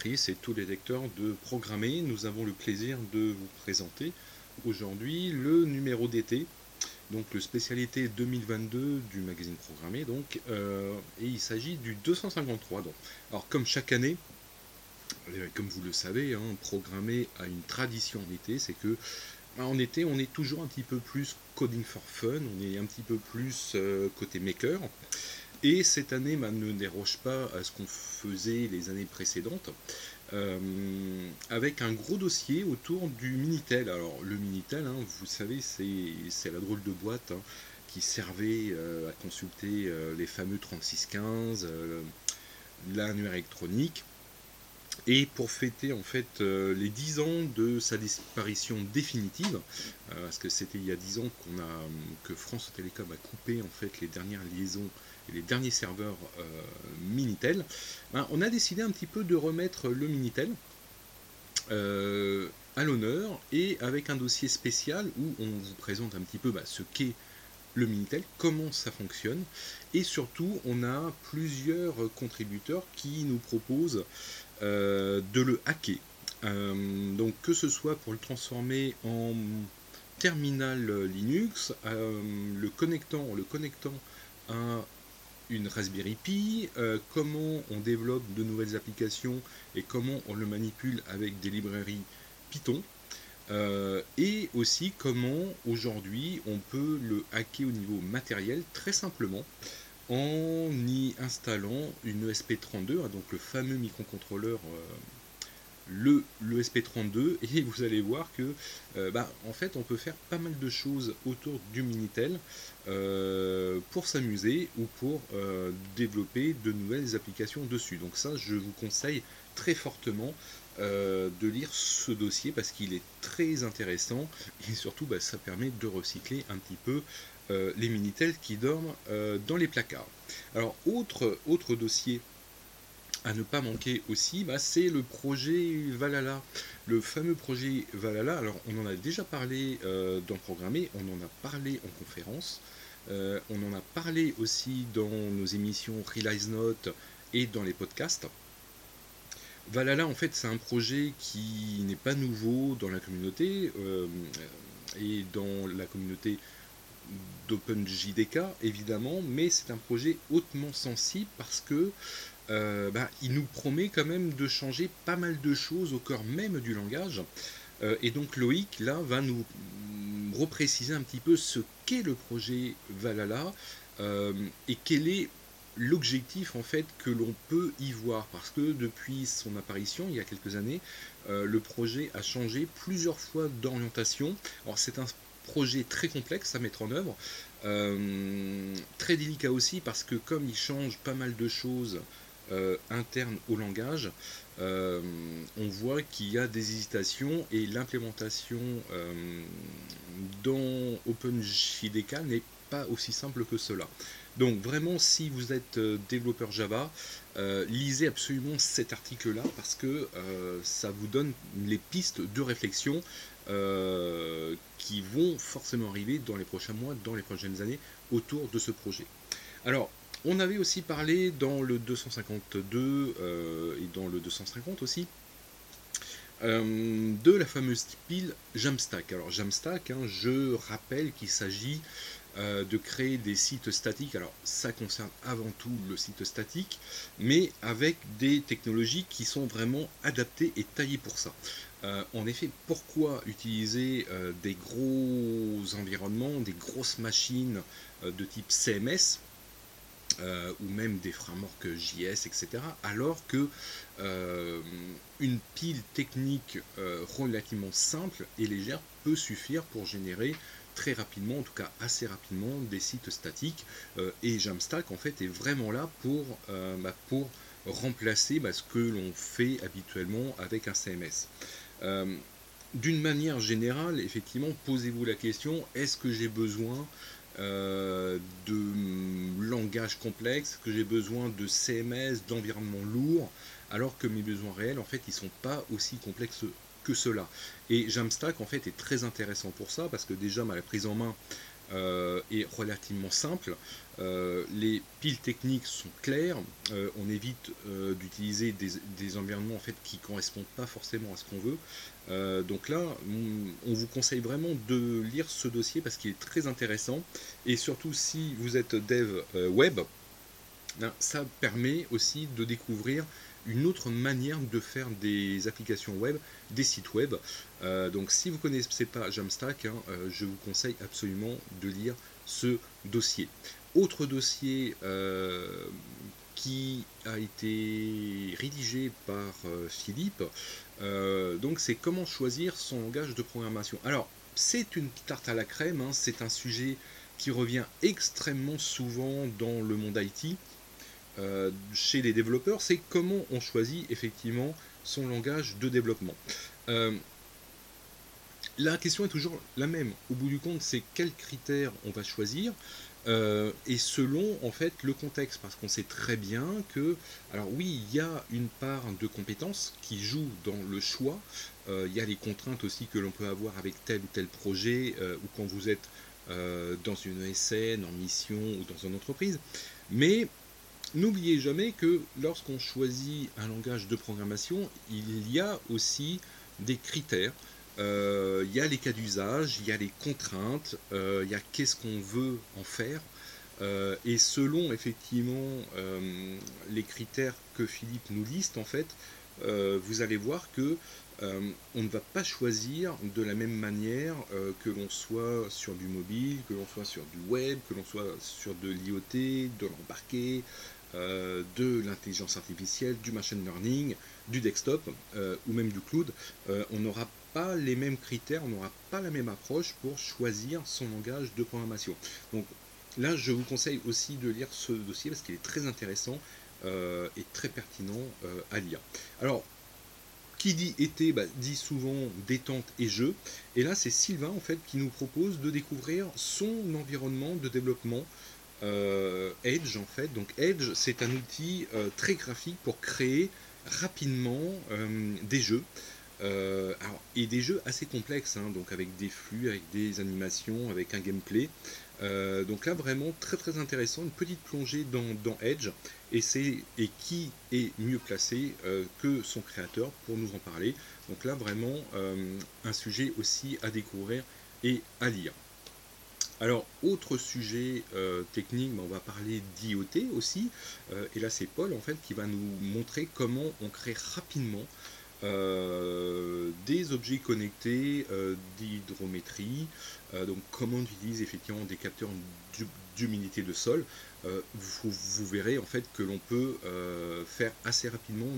lectrices et tous les lecteurs de Programmer. Nous avons le plaisir de vous présenter aujourd'hui le numéro d'été, donc le spécialité 2022 du magazine Programmé. Donc, euh, et il s'agit du 253. Donc. Alors comme chaque année, euh, comme vous le savez, hein, Programmé a une tradition en été, c'est que bah, en été, on est toujours un petit peu plus coding for fun, on est un petit peu plus euh, côté maker. Et cette année bah, ne déroge pas à ce qu'on faisait les années précédentes, euh, avec un gros dossier autour du Minitel. Alors le Minitel, hein, vous savez, c'est la drôle de boîte hein, qui servait euh, à consulter euh, les fameux 3615, l'annuaire électronique. Et pour fêter en fait les 10 ans de sa disparition définitive, parce que c'était il y a 10 ans a que France Télécom a coupé en fait les dernières liaisons les derniers serveurs euh, Minitel, ben, on a décidé un petit peu de remettre le Minitel euh, à l'honneur et avec un dossier spécial où on vous présente un petit peu bah, ce qu'est le Minitel, comment ça fonctionne, et surtout on a plusieurs contributeurs qui nous proposent euh, de le hacker. donc que ce soit pour le transformer en terminal Linux, le connectant, le connectant à une Raspberry Pi, euh, comment on développe de nouvelles applications et comment on le manipule avec des librairies Python. Euh, et aussi comment aujourd'hui on peut le hacker au niveau matériel très simplement en y installant une ESP32, donc le fameux microcontrôleur euh, le, le SP32 et vous allez voir que euh, bah, en fait on peut faire pas mal de choses autour du Minitel euh, pour s'amuser ou pour euh, développer de nouvelles applications dessus. Donc ça je vous conseille très fortement de lire ce dossier parce qu'il est très intéressant et surtout bah, ça permet de recycler un petit peu les Minitel qui dorment dans les placards. Alors autre, autre dossier à ne pas manquer aussi, bah, c'est le projet Valhalla. Le fameux projet Valhalla, alors on en a déjà parlé euh, dans Programmé, on en a parlé en conférence, euh, on en a parlé aussi dans nos émissions Realize Note et dans les podcasts. Valhalla, en fait, c'est un projet qui n'est pas nouveau dans la communauté euh, et dans la communauté d'OpenJDK, évidemment, mais c'est un projet hautement sensible parce que euh, bah, il nous promet quand même de changer pas mal de choses au cœur même du langage. Euh, et donc Loïc, là, va nous repréciser un petit peu ce qu'est le projet Valhalla euh, et quel est l'objectif en fait que l'on peut y voir. Parce que depuis son apparition, il y a quelques années, le projet a changé plusieurs fois d'orientation. Alors c'est un projet très complexe à mettre en œuvre, très délicat aussi parce que comme il change pas mal de choses euh, interne au langage, euh, on voit qu'il y a des hésitations et l'implémentation euh, dans OpenJDK n'est pas aussi simple que cela. Donc vraiment, si vous êtes développeur Java, lisez absolument cet article-là parce que ça vous donne les pistes de réflexion qui vont forcément arriver dans les prochains mois, dans les prochaines années autour de ce projet. Alors, on avait aussi parlé dans le 252 euh, et dans le 250 aussi euh, de la fameuse pile Jamstack. Alors Jamstack, hein, je rappelle qu'il s'agit euh, de créer des sites statiques. Alors ça concerne avant tout le site statique, mais avec des technologies qui sont vraiment adaptées et taillées pour ça. en effet, pourquoi utiliser des gros environnements, des grosses machines de type CMS euh, ou même des frameworks JS, etc. Alors que euh, une pile technique euh, relativement simple et légère peut suffire pour générer très rapidement, en tout cas assez rapidement, des sites statiques. et Jamstack en fait est vraiment là pour, bah, pour remplacer bah, ce que l'on fait habituellement avec un CMS. D'une manière générale, effectivement, posez-vous la question, est-ce que j'ai besoin euh, de langage complexe, que j'ai besoin de CMS, d'environnement lourd, alors que mes besoins réels, en fait, ils sont pas aussi complexes que cela. Et Jamstack, en fait, est très intéressant pour ça, parce que déjà, la prise en main est relativement simple. les piles techniques sont claires. on évite d'utiliser des, environnements en fait qui correspondent pas forcément à ce qu'on veut. donc là, on, vous conseille vraiment de lire ce dossier parce qu'il est très intéressant. Et surtout si vous êtes dev web, ben, ça permet aussi de découvrir une autre manière de faire des applications web, des sites web. Euh, donc si vous ne connaissez pas Jamstack, hein, euh, je vous conseille absolument de lire ce dossier. Autre dossier euh, qui a été rédigé par Philippe, donc c'est comment choisir son langage de programmation. Alors c'est une tarte à la crème, hein, c'est un sujet qui revient extrêmement souvent dans le monde IT. Euh, chez les développeurs, c'est comment on choisit effectivement son langage de développement. Euh, la question est toujours la même. Au bout du compte, c'est quels critères on va choisir. Euh, et selon en fait le contexte, parce qu'on sait très bien que, alors oui, il y a une part de compétences qui joue dans le choix. il y a les contraintes aussi que l'on peut avoir avec tel ou tel projet, ou quand vous êtes dans une ESN, en mission ou dans une entreprise. Mais N'oubliez jamais que lorsqu'on choisit un langage de programmation, il y a aussi des critères. Euh, il y a les cas d'usage, il y a les contraintes, euh, il y a qu'est-ce qu'on veut en faire. Euh, et selon effectivement les critères que Philippe nous liste, en fait, vous allez voir que on ne va pas choisir de la même manière que l'on soit sur du mobile, que l'on soit sur du web, que l'on soit sur de l'IoT, de l'embarqué, euh, de l'intelligence artificielle, du machine learning, du desktop euh, ou même du cloud, euh, on n'aura pas les mêmes critères, on n'aura pas la même approche pour choisir son langage de programmation. Donc là, je vous conseille aussi de lire ce dossier parce qu'il est très intéressant et très pertinent à lire. Alors, qui dit été bah, dit souvent détente et jeu. Et là, c'est Sylvain en fait qui nous propose de découvrir son environnement de développement euh, Edge en fait. Donc Edge, c'est un outil euh, très graphique pour créer rapidement euh, des jeux. et des jeux assez complexes, hein, donc avec des flux, avec des animations, avec un gameplay. donc là vraiment très très intéressant, une petite plongée dans, Edge, et, et qui est mieux placé que son créateur pour nous en parler. Donc là vraiment un sujet aussi à découvrir et à lire. Alors, autre sujet euh, technique, on va parler d'IoT aussi. Euh, et là, c'est Paul en fait qui va nous montrer comment on crée rapidement euh, des objets connectés d'hydrométrie. donc, comment on utilise effectivement des capteurs d'humidité de sol. Vous, verrez en fait que l'on peut faire assez rapidement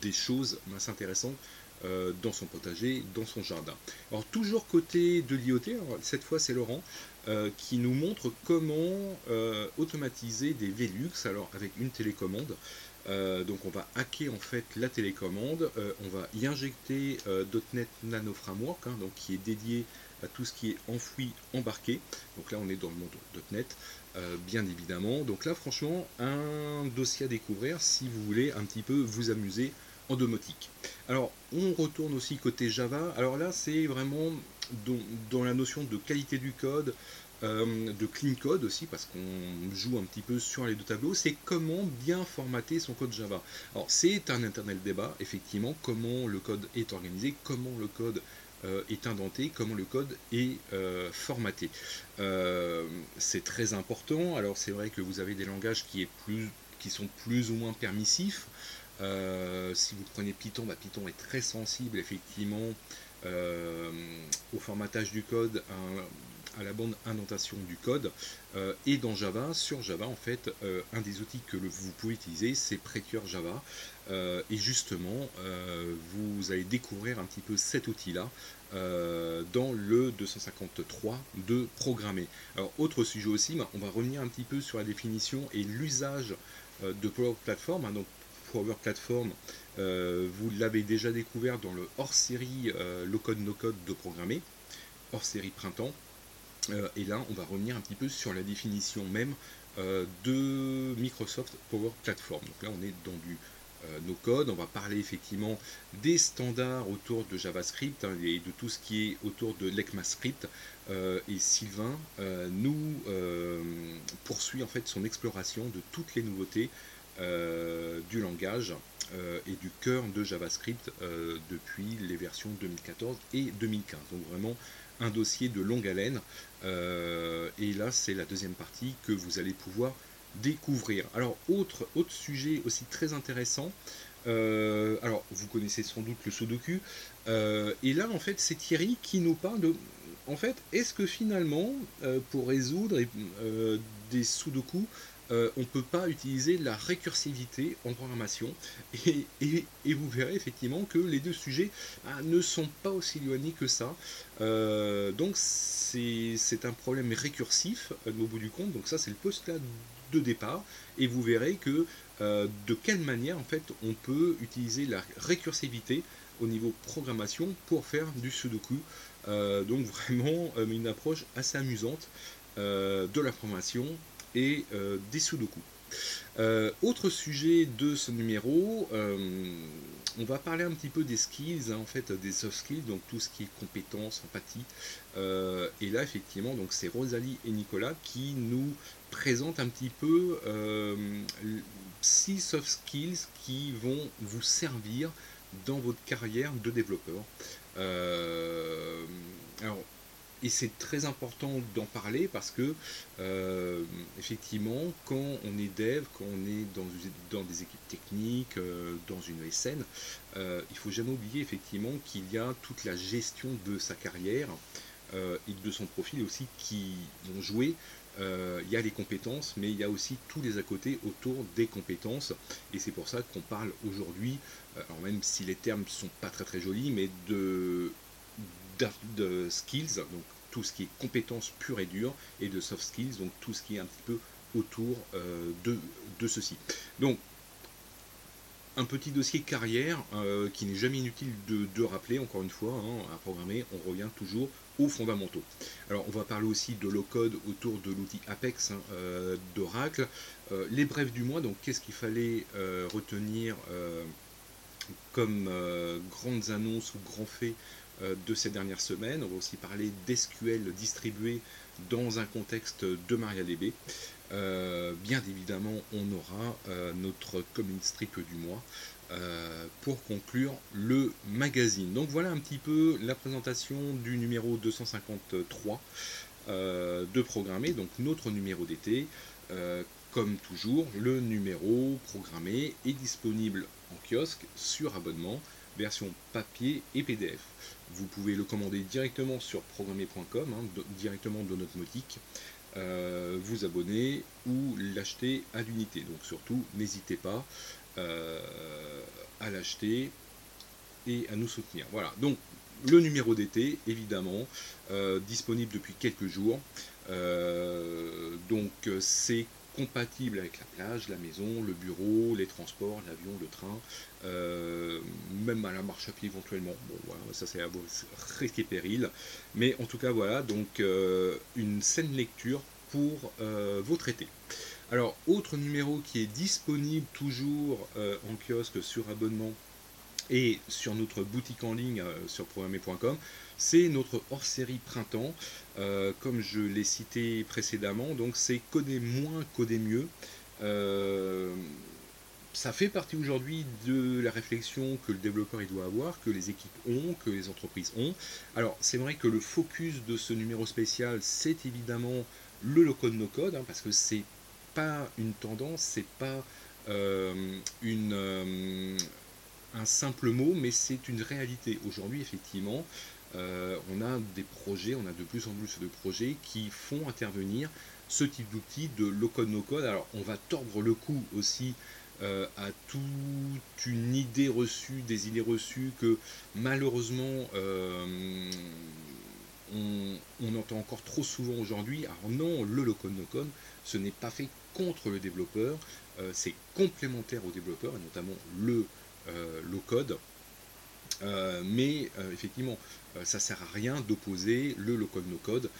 des choses assez intéressantes euh, dans son potager, dans son jardin. Alors toujours côté de l'IoT, cette fois c'est Laurent euh, qui nous montre comment euh, automatiser des Velux alors avec une télécommande. donc on va hacker en fait la télécommande, on va y injecter .NET Nano Framework, hein, donc qui est dédié à tout ce qui est enfoui embarqué. Donc là on est dans le monde .NET. bien évidemment. Donc là, franchement, un dossier à découvrir si vous voulez un petit peu vous amuser en domotique. Alors, on retourne aussi côté Java. Alors là, c'est vraiment dans, la notion de qualité du code, euh, de clean code aussi, parce qu'on joue un petit peu sur les deux tableaux, c'est comment bien formater son code Java. Alors, c'est un éternel débat, effectivement, comment le code est organisé, comment le code euh, est indenté, comment le code est euh, formaté. c'est très important. Alors, c'est vrai que vous avez des langages qui, est plus, qui sont plus ou moins permissifs. Euh, si vous prenez Python, bah, Python est très sensible effectivement euh, au formatage du code, à, la bonne indentation du code. Euh, et dans Java, sur Java, en fait, un des outils que vous pouvez utiliser, c'est Precure Java. et justement, vous allez découvrir un petit peu cet outil-là dans le 253 de programmer. Alors, autre sujet aussi, bah, on va revenir un petit peu sur la définition et l'usage de Power Platform. Hein, donc, Power Platform, euh, vous l'avez déjà découvert dans le hors-série euh, Low Code No Code de programmer, hors-série printemps. Euh, et là, on va revenir un petit peu sur la définition même de Microsoft Power Platform. Donc là, on est dans du nos codes. On va parler effectivement des standards autour de JavaScript hein, et de tout ce qui est autour de l'ECMAScript. et Sylvain nous poursuit en fait son exploration de toutes les nouveautés du langage et du cœur de JavaScript depuis les versions 2014 et 2015. Donc vraiment un dossier de longue haleine. Euh, et là, c'est la deuxième partie que vous allez pouvoir découvrir. Alors, autre, autre sujet aussi très intéressant. Euh, alors, vous connaissez sans doute le Sudoku. Euh, et là, en fait, c'est Thierry qui nous parle de. En fait, est-ce que finalement, pour résoudre des Sudoku, euh, on ne peut pas utiliser la récursivité en programmation. Et, vous verrez effectivement que les deux sujets ah, ne sont pas aussi éloignés que ça. Euh, donc c'est un problème récursif euh, au bout du compte. Donc ça c'est le postulat de départ. Et vous verrez que de quelle manière en fait on peut utiliser la récursivité au niveau programmation pour faire du sudoku. donc vraiment une approche assez amusante de la formation et euh, des sudoku. Euh, autre sujet de ce numéro, euh, on va parler un petit peu des skills, hein, en fait, des soft skills, donc tout ce qui est compétences, empathie. et là, effectivement, donc c'est Rosalie et Nicolas qui nous présentent un petit peu six soft skills qui vont vous servir dans votre carrière de développeur. alors, et c'est très important d'en parler parce que, euh, effectivement, quand on est dev, quand on est dans, dans des équipes techniques, euh, dans une SN, euh, il faut jamais oublier effectivement qu'il y a toute la gestion de sa carrière et de son profil aussi qui vont jouer. il y a les compétences, mais il y a aussi tous les à côté autour des compétences. Et c'est pour ça qu'on parle aujourd'hui, alors même si les termes ne sont pas très très jolis, mais de de skills, donc tout ce qui est compétences pures et dures, et de soft skills, donc tout ce qui est un petit peu autour euh, de, ceci. Donc, un petit dossier carrière euh, qui n'est jamais inutile de, rappeler, encore une fois, hein, à programmer, on revient toujours aux fondamentaux. Alors, on va parler aussi de low-code autour de l'outil Apex hein, euh, d'Oracle. les brefs du mois, donc qu'est-ce qu'il fallait retenir comme grandes annonces ou grands faits euh, de ces dernières semaines. On va aussi parler d'SQL distribué dans un contexte de MariaDB. Euh, bien évidemment, on aura euh, notre commune strip du mois pour conclure le magazine. Donc voilà un petit peu la présentation du numéro 253 de programmé, donc notre numéro d'été. Comme toujours, le numéro programmé est disponible en kiosque sur abonnement, version papier et PDF. Vous pouvez le commander directement sur programmer.com, hein, directement de notre motique, euh, vous abonner ou l'acheter à l'unité. Donc surtout, n'hésitez pas euh, à l'acheter et à nous soutenir. Voilà, donc le numéro d'été, évidemment, euh, disponible depuis quelques jours. donc c'est compatible avec la plage, la maison, le bureau, les transports, l'avion, le train, euh, même à la marche à pied éventuellement. Bon, ça c'est à vos risques et périls. Mais en tout cas, voilà, donc euh, une saine lecture pour euh, vos traités. Alors, autre numéro qui est disponible toujours en kiosque sur abonnement et sur notre boutique en ligne sur programmé.com, c'est notre hors-série printemps. comme je l'ai cité précédemment, donc c'est coder moins, coder mieux ça fait partie aujourd'hui de la réflexion que le développeur il doit avoir, que les équipes ont, que les entreprises ont. Alors c'est vrai que le focus de ce numéro spécial, c'est évidemment le low-code no-code, hein, parce que c'est pas une tendance, c'est pas euh, une, euh, un simple mot, mais c'est une réalité. Aujourd'hui, effectivement, euh, on a des projets, on a de plus en plus de projets qui font intervenir ce type d'outils de low-code no-code. Alors on va tordre le cou aussi euh, à toute une idée reçue, des idées reçues que malheureusement euh, on, entend encore trop souvent aujourd'hui. Alors non, le low-code no-code, ce n'est pas fait contre le développeur, c'est complémentaire au développeur, et notamment le low-code. mais effectivement, ça sert à rien d'opposer le low-code no-code.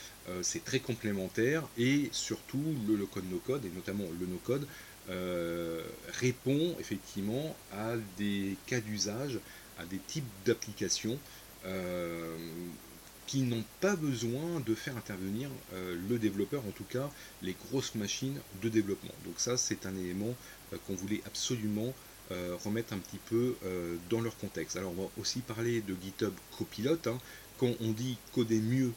c'est très complémentaire et surtout le low-code no-code et notamment le no-code répond effectivement à des cas d'usage, à des types d'applications qui n'ont pas besoin de faire intervenir le développeur, en tout cas les grosses machines de développement. Donc ça, c'est un élément qu'on voulait absolument remettre un petit peu dans leur contexte. Alors on va aussi parler de GitHub Copilot. Hein. Quand on dit coder mieux,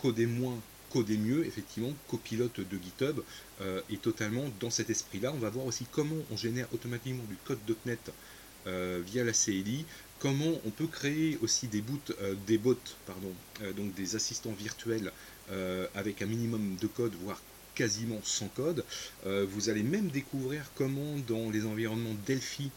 coder moins, coder mieux, effectivement, copilote de GitHub euh, est totalement dans cet esprit-là. On va voir aussi comment on génère automatiquement du code .NET euh, via la CLI, comment on peut créer aussi des, boots, euh, des bots, pardon, donc des assistants virtuels avec un minimum de code, voire quasiment sans code. vous allez même découvrir comment dans les environnements Delphi,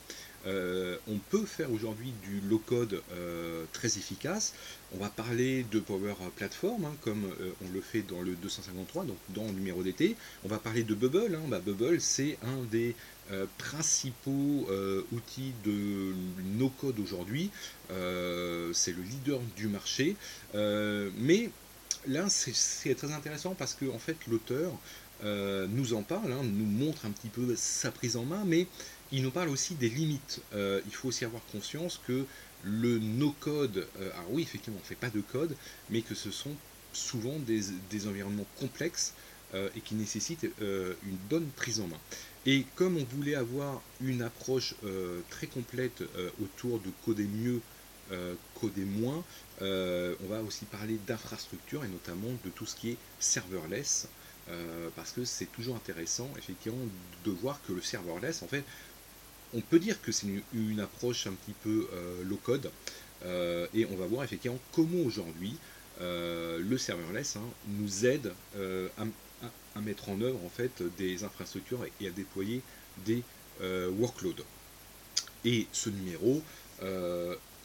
euh, on peut faire aujourd'hui du low-code euh, très efficace. On va parler de Power Platform, hein, comme euh, on le fait dans le 253, donc dans le numéro d'été. On va parler de Bubble. Hein. Bah, Bubble, c'est un des principaux outils de no-code aujourd'hui. c'est le leader du marché. mais là, c'est très intéressant parce que en fait, l'auteur nous en parle, hein, nous montre un petit peu sa prise en main, mais il nous parle aussi des limites. Euh, il faut aussi avoir conscience que le no-code, euh, alors oui, effectivement, on ne fait pas de code, mais que ce sont souvent des, environnements complexes euh, et qui nécessitent une bonne prise en main. Et comme on voulait avoir une approche très complète autour de coder mieux, coder moins, on va aussi parler d'infrastructure et notamment de tout ce qui est serverless. parce que c'est toujours intéressant effectivement de voir que le serverless en fait on peut dire que c'est une, approche un petit peu euh, low code euh, et on va voir effectivement comment aujourd'hui euh, le serverless hein, nous aide à, mettre en œuvre en fait des infrastructures et à déployer des workloads. Et ce numéro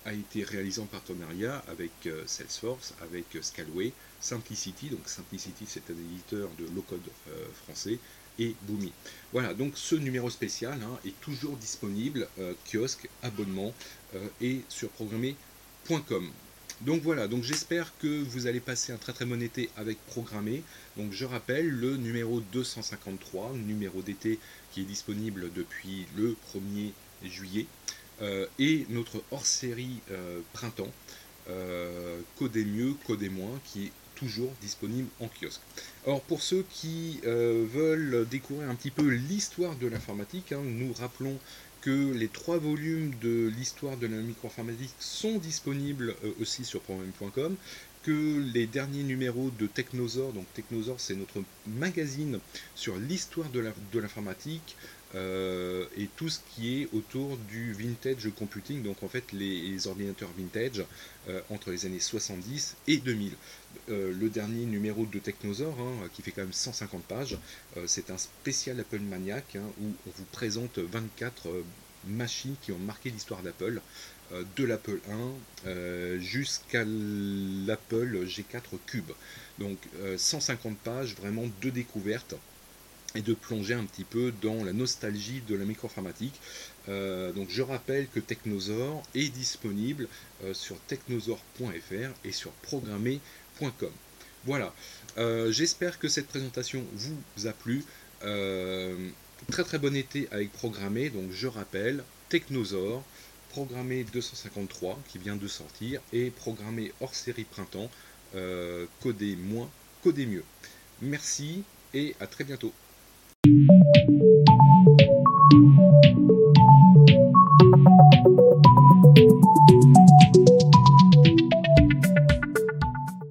a été réalisé en partenariat avec Salesforce, avec Scalway, Simplicity. Donc Simplicity, c'est un éditeur de low-code français et Boomi. Voilà, donc ce numéro spécial hein, est toujours disponible, euh, kiosque, abonnement euh, et sur programmé.com. Donc voilà, donc j'espère que vous allez passer un très très bon été avec Programmé. Donc je rappelle le numéro 253, numéro d'été qui est disponible depuis le 1er juillet, euh, et notre hors-série printemps, Codez mieux, Codez moins, qui est toujours disponible en kiosque. Alors pour ceux qui euh, veulent découvrir un petit peu l'histoire de l'informatique, hein, nous rappelons que les trois volumes de l'histoire de la micro-informatique sont disponibles euh, aussi sur programme.com, que les derniers numéros de Technosaur, donc Technosaur c'est notre magazine sur l'histoire de l'informatique, euh, et tout ce qui est autour du vintage computing, donc en fait les, ordinateurs vintage euh, entre les années 70 et 2000. Euh, le dernier numéro de Technosaur, hein, qui fait quand même 150 pages, c'est un spécial Apple Maniac hein, où on vous présente 24 machines qui ont marqué l'histoire d'Apple, de l'Apple 1 jusqu'à l'Apple G4 Cube. Donc 150 pages vraiment de découvertes et de plonger un petit peu dans la nostalgie de la micro-informatique. Euh, donc je rappelle que Technosaur est disponible euh, sur technosaur.fr et sur programmé.com. Voilà, euh, j'espère que cette présentation vous a plu. très très bon été avec Programmé, donc je rappelle, Technosaur, Programmé 253 qui vient de sortir et Programmé hors série printemps, coder moins, coder mieux. Merci et à très bientôt.